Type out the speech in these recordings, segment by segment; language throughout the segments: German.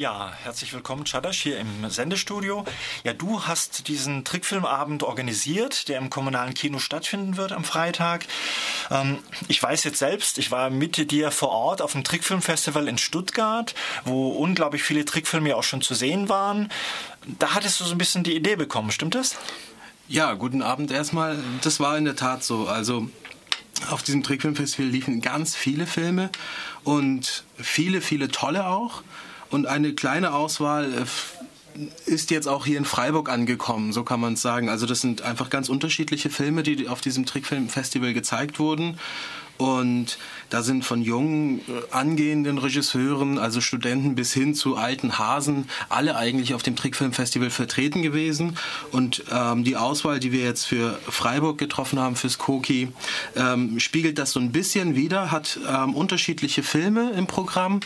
Ja, herzlich willkommen, Chadash, hier im Sendestudio. Ja, du hast diesen Trickfilmabend organisiert, der im kommunalen Kino stattfinden wird am Freitag. Ähm, ich weiß jetzt selbst, ich war mit dir vor Ort auf dem Trickfilmfestival in Stuttgart, wo unglaublich viele Trickfilme ja auch schon zu sehen waren. Da hattest du so ein bisschen die Idee bekommen, stimmt das? Ja, guten Abend erstmal. Das war in der Tat so. Also auf diesem Trickfilmfestival liefen ganz viele Filme und viele, viele tolle auch. Und eine kleine Auswahl äh, ist jetzt auch hier in Freiburg angekommen, so kann man es sagen. Also das sind einfach ganz unterschiedliche Filme, die auf diesem Trickfilmfestival gezeigt wurden. Und da sind von jungen, äh, angehenden Regisseuren, also Studenten bis hin zu alten Hasen, alle eigentlich auf dem Trickfilmfestival vertreten gewesen. Und ähm, die Auswahl, die wir jetzt für Freiburg getroffen haben, fürs Koki, ähm, spiegelt das so ein bisschen wieder, hat ähm, unterschiedliche Filme im Programm.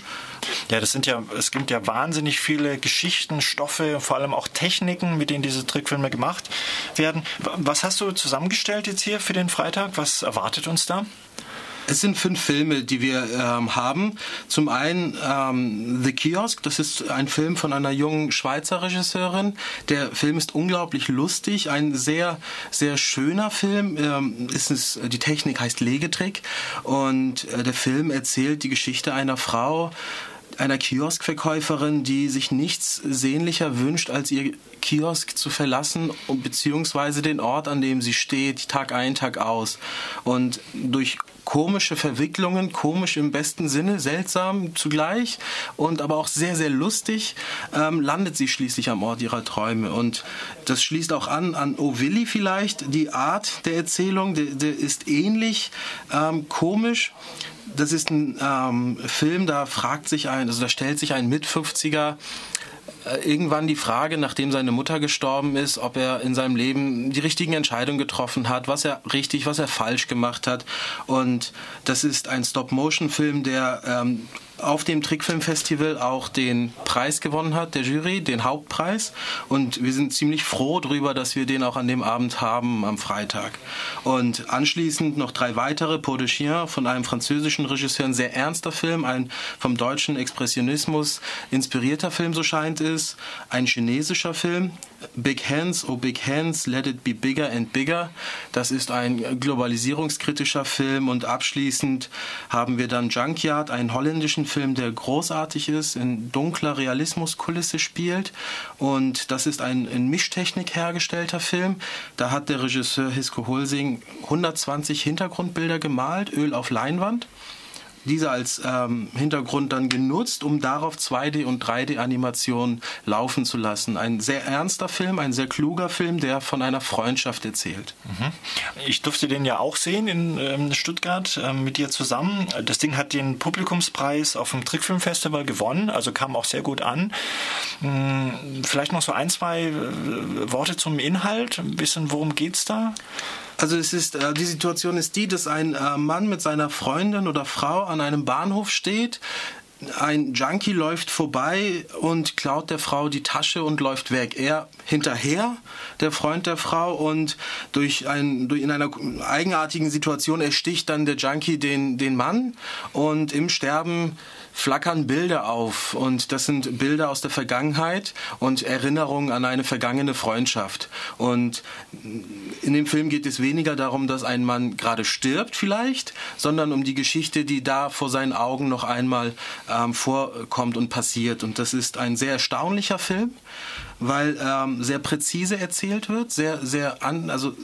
Ja, das sind ja, es gibt ja wahnsinnig viele Geschichten, Stoffe, vor allem auch Techniken, mit denen diese Trickfilme gemacht werden. Was hast du zusammengestellt jetzt hier für den Freitag? Was erwartet uns da? Es sind fünf Filme, die wir ähm, haben. Zum einen ähm, The Kiosk, das ist ein Film von einer jungen Schweizer Regisseurin. Der Film ist unglaublich lustig, ein sehr, sehr schöner Film. Ähm, ist es, die Technik heißt Legetrick und äh, der Film erzählt die Geschichte einer Frau, einer Kioskverkäuferin, die sich nichts sehnlicher wünscht, als ihr Kiosk zu verlassen, beziehungsweise den Ort, an dem sie steht, Tag ein, Tag aus. Und durch komische Verwicklungen, komisch im besten Sinne, seltsam zugleich und aber auch sehr, sehr lustig, ähm, landet sie schließlich am Ort ihrer Träume. Und das schließt auch an an O vielleicht. Die Art der Erzählung, der, der ist ähnlich ähm, komisch. Das ist ein ähm, Film, da fragt sich ein, also da stellt sich ein Mit-50er äh, irgendwann die Frage, nachdem seine Mutter gestorben ist, ob er in seinem Leben die richtigen Entscheidungen getroffen hat, was er richtig, was er falsch gemacht hat. Und das ist ein Stop-Motion-Film, der ähm, auf dem Trickfilmfestival auch den Preis gewonnen hat, der Jury, den Hauptpreis. Und wir sind ziemlich froh darüber, dass wir den auch an dem Abend haben, am Freitag. Und anschließend noch drei weitere, Pour de Chien von einem französischen Regisseur, ein sehr ernster Film, ein vom deutschen Expressionismus inspirierter Film, so scheint es, ein chinesischer Film, Big Hands, Oh Big Hands, Let It Be Bigger and Bigger. Das ist ein globalisierungskritischer Film und abschließend haben wir dann Junkyard, einen holländischen Film, der großartig ist, in dunkler Realismuskulisse spielt und das ist ein in Mischtechnik hergestellter Film. Da hat der Regisseur Hisko Hulsing 120 Hintergrundbilder gemalt, Öl auf Leinwand diese als ähm, Hintergrund dann genutzt, um darauf 2D- und 3D-Animationen laufen zu lassen. Ein sehr ernster Film, ein sehr kluger Film, der von einer Freundschaft erzählt. Mhm. Ich durfte den ja auch sehen in ähm, Stuttgart äh, mit dir zusammen. Das Ding hat den Publikumspreis auf dem Trickfilmfestival gewonnen, also kam auch sehr gut an. Hm, vielleicht noch so ein, zwei äh, Worte zum Inhalt, ein bisschen worum geht's da? Also es ist, äh, die Situation ist die, dass ein äh, Mann mit seiner Freundin oder Frau an einem Bahnhof steht. Ein Junkie läuft vorbei und klaut der Frau die Tasche und läuft weg. Er hinterher, der Freund der Frau, und durch ein, durch in einer eigenartigen Situation ersticht dann der Junkie den, den Mann und im Sterben flackern Bilder auf und das sind Bilder aus der Vergangenheit und Erinnerungen an eine vergangene Freundschaft. Und in dem Film geht es weniger darum, dass ein Mann gerade stirbt vielleicht, sondern um die Geschichte, die da vor seinen Augen noch einmal ähm, vorkommt und passiert. Und das ist ein sehr erstaunlicher Film, weil ähm, sehr präzise erzählt wird, sehr, sehr an, also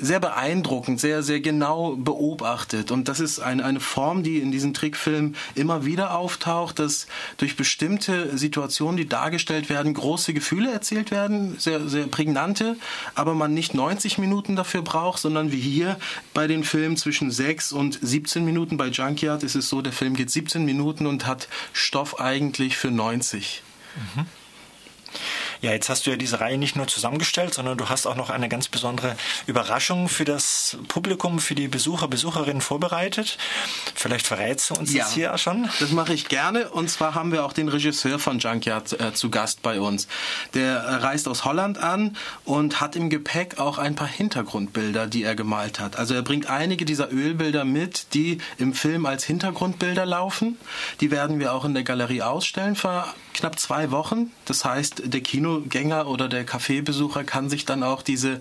sehr beeindruckend, sehr, sehr genau beobachtet. Und das ist eine, eine Form, die in diesen Trickfilmen immer wieder auftaucht, dass durch bestimmte Situationen, die dargestellt werden, große Gefühle erzählt werden, sehr, sehr prägnante, aber man nicht 90 Minuten dafür braucht, sondern wie hier bei den Filmen zwischen 6 und 17 Minuten. Bei Junkyard ist es so, der Film geht 17 Minuten und hat Stoff eigentlich für 90. Mhm. Ja, jetzt hast du ja diese Reihe nicht nur zusammengestellt, sondern du hast auch noch eine ganz besondere Überraschung für das Publikum, für die Besucher, Besucherinnen vorbereitet. Vielleicht verrätst du uns ja, das hier schon? Das mache ich gerne. Und zwar haben wir auch den Regisseur von Junkyard äh, zu Gast bei uns. Der reist aus Holland an und hat im Gepäck auch ein paar Hintergrundbilder, die er gemalt hat. Also er bringt einige dieser Ölbilder mit, die im Film als Hintergrundbilder laufen. Die werden wir auch in der Galerie ausstellen für knapp zwei Wochen. Das heißt, der Kinogänger oder der Kaffeebesucher kann sich dann auch diese,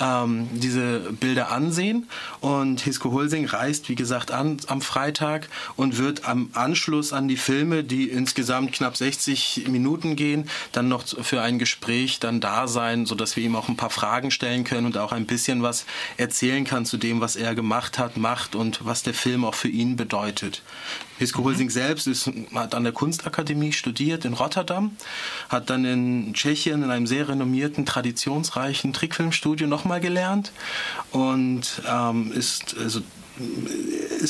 ähm, diese Bilder ansehen. Und Hisko Hulsing reist, wie gesagt, an am Freitag und wird am Anschluss an die Filme, die insgesamt knapp 60 Minuten gehen, dann noch für ein Gespräch dann da sein, sodass wir ihm auch ein paar Fragen stellen können und auch ein bisschen was erzählen kann zu dem, was er gemacht hat, macht und was der Film auch für ihn bedeutet. Hisko Hulsing selbst ist, hat an der Kunstakademie studiert in Rotterdam, hat dann in Tschechien in einem sehr renommierten, traditionsreichen Trickfilmstudio nochmal gelernt und ähm, ist also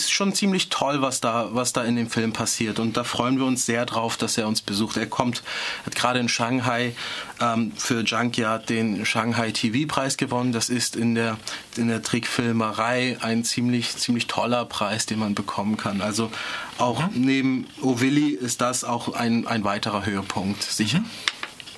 ist schon ziemlich toll, was da, was da in dem Film passiert. Und da freuen wir uns sehr drauf, dass er uns besucht. Er kommt, hat gerade in Shanghai ähm, für Junkyard den Shanghai TV-Preis gewonnen. Das ist in der, in der Trickfilmerei ein ziemlich, ziemlich toller Preis, den man bekommen kann. Also auch mhm. neben Ovilli ist das auch ein, ein weiterer Höhepunkt, sicher. Mhm.